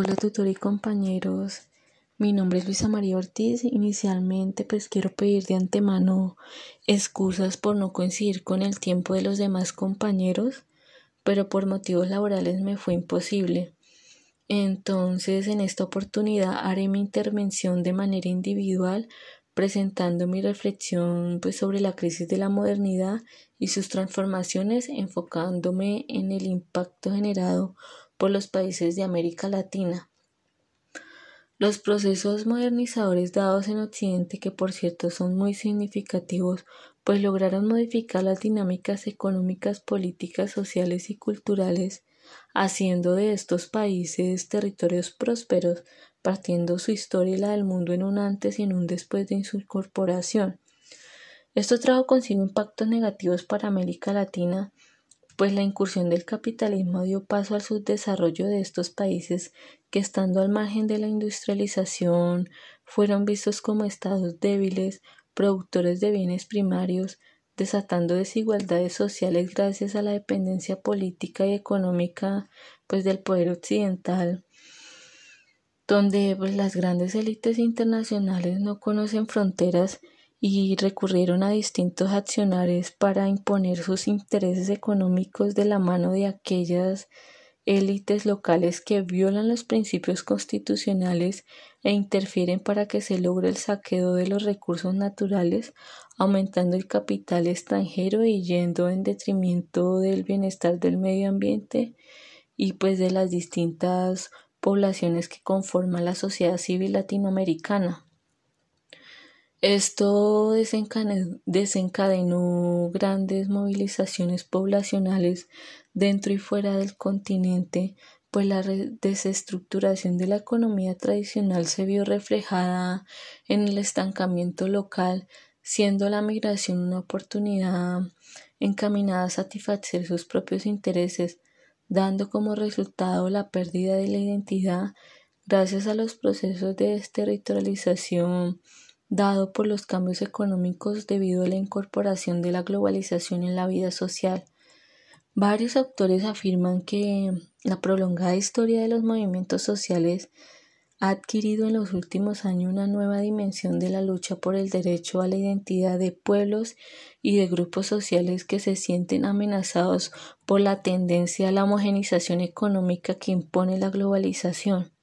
Hola tutor y compañeros, mi nombre es Luisa María Ortiz. Inicialmente pues quiero pedir de antemano excusas por no coincidir con el tiempo de los demás compañeros, pero por motivos laborales me fue imposible. Entonces en esta oportunidad haré mi intervención de manera individual presentando mi reflexión pues, sobre la crisis de la modernidad y sus transformaciones enfocándome en el impacto generado por los países de América Latina. Los procesos modernizadores dados en Occidente, que por cierto son muy significativos, pues lograron modificar las dinámicas económicas, políticas, sociales y culturales, haciendo de estos países territorios prósperos, partiendo su historia y la del mundo en un antes y en un después de su incorporación. Esto trajo consigo impactos negativos para América Latina, pues la incursión del capitalismo dio paso al subdesarrollo de estos países que estando al margen de la industrialización fueron vistos como estados débiles, productores de bienes primarios, desatando desigualdades sociales gracias a la dependencia política y económica pues del poder occidental donde pues, las grandes élites internacionales no conocen fronteras y recurrieron a distintos accionarios para imponer sus intereses económicos de la mano de aquellas élites locales que violan los principios constitucionales e interfieren para que se logre el saqueo de los recursos naturales, aumentando el capital extranjero y yendo en detrimento del bienestar del medio ambiente y pues de las distintas poblaciones que conforman la sociedad civil latinoamericana. Esto desencadenó grandes movilizaciones poblacionales dentro y fuera del continente, pues la desestructuración de la economía tradicional se vio reflejada en el estancamiento local, siendo la migración una oportunidad encaminada a satisfacer sus propios intereses, dando como resultado la pérdida de la identidad gracias a los procesos de desterritorialización dado por los cambios económicos debido a la incorporación de la globalización en la vida social. Varios autores afirman que la prolongada historia de los movimientos sociales ha adquirido en los últimos años una nueva dimensión de la lucha por el derecho a la identidad de pueblos y de grupos sociales que se sienten amenazados por la tendencia a la homogenización económica que impone la globalización.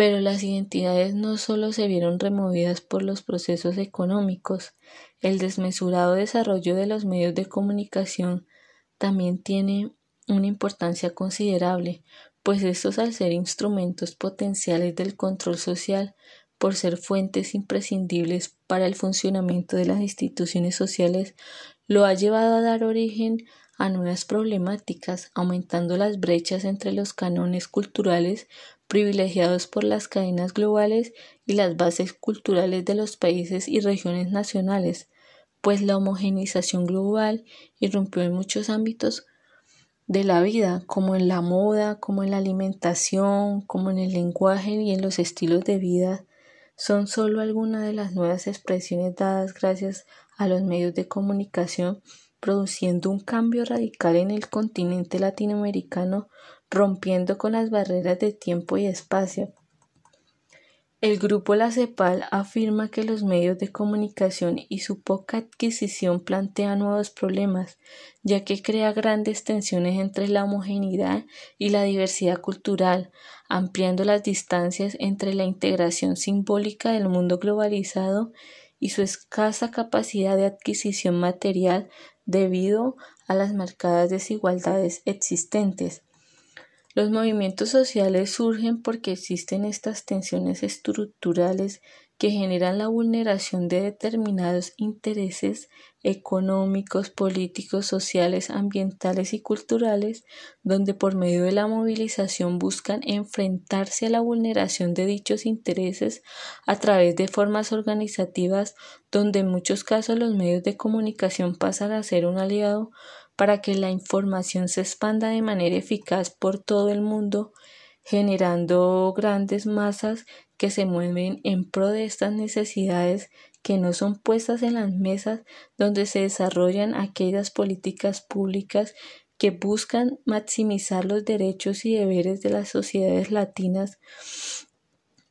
Pero las identidades no solo se vieron removidas por los procesos económicos, el desmesurado desarrollo de los medios de comunicación también tiene una importancia considerable, pues estos al ser instrumentos potenciales del control social, por ser fuentes imprescindibles para el funcionamiento de las instituciones sociales, lo ha llevado a dar origen a nuevas problemáticas, aumentando las brechas entre los cánones culturales privilegiados por las cadenas globales y las bases culturales de los países y regiones nacionales, pues la homogenización global irrumpió en muchos ámbitos de la vida, como en la moda, como en la alimentación, como en el lenguaje y en los estilos de vida, son solo algunas de las nuevas expresiones dadas gracias a los medios de comunicación, produciendo un cambio radical en el continente latinoamericano rompiendo con las barreras de tiempo y espacio. El grupo La CEPAL afirma que los medios de comunicación y su poca adquisición plantean nuevos problemas, ya que crea grandes tensiones entre la homogeneidad y la diversidad cultural, ampliando las distancias entre la integración simbólica del mundo globalizado y su escasa capacidad de adquisición material debido a las marcadas desigualdades existentes. Los movimientos sociales surgen porque existen estas tensiones estructurales que generan la vulneración de determinados intereses económicos, políticos, sociales, ambientales y culturales, donde por medio de la movilización buscan enfrentarse a la vulneración de dichos intereses a través de formas organizativas donde en muchos casos los medios de comunicación pasan a ser un aliado para que la información se expanda de manera eficaz por todo el mundo, generando grandes masas que se mueven en pro de estas necesidades que no son puestas en las mesas donde se desarrollan aquellas políticas públicas que buscan maximizar los derechos y deberes de las sociedades latinas,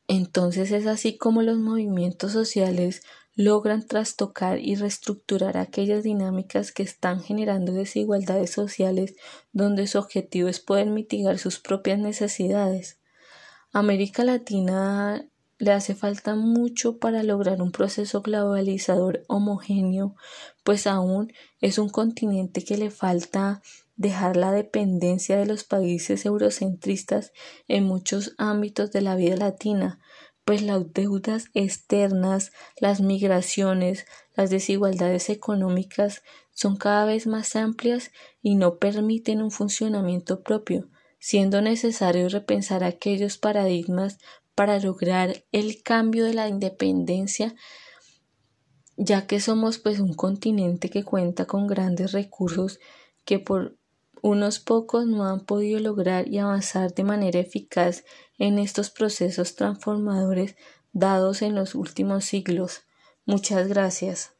entonces es así como los movimientos sociales logran trastocar y reestructurar aquellas dinámicas que están generando desigualdades sociales donde su objetivo es poder mitigar sus propias necesidades. América Latina le hace falta mucho para lograr un proceso globalizador homogéneo, pues aún es un continente que le falta dejar la dependencia de los países eurocentristas en muchos ámbitos de la vida latina, pues las deudas externas, las migraciones, las desigualdades económicas son cada vez más amplias y no permiten un funcionamiento propio, siendo necesario repensar aquellos paradigmas para lograr el cambio de la independencia ya que somos pues un continente que cuenta con grandes recursos que por unos pocos no han podido lograr y avanzar de manera eficaz en estos procesos transformadores dados en los últimos siglos. Muchas gracias.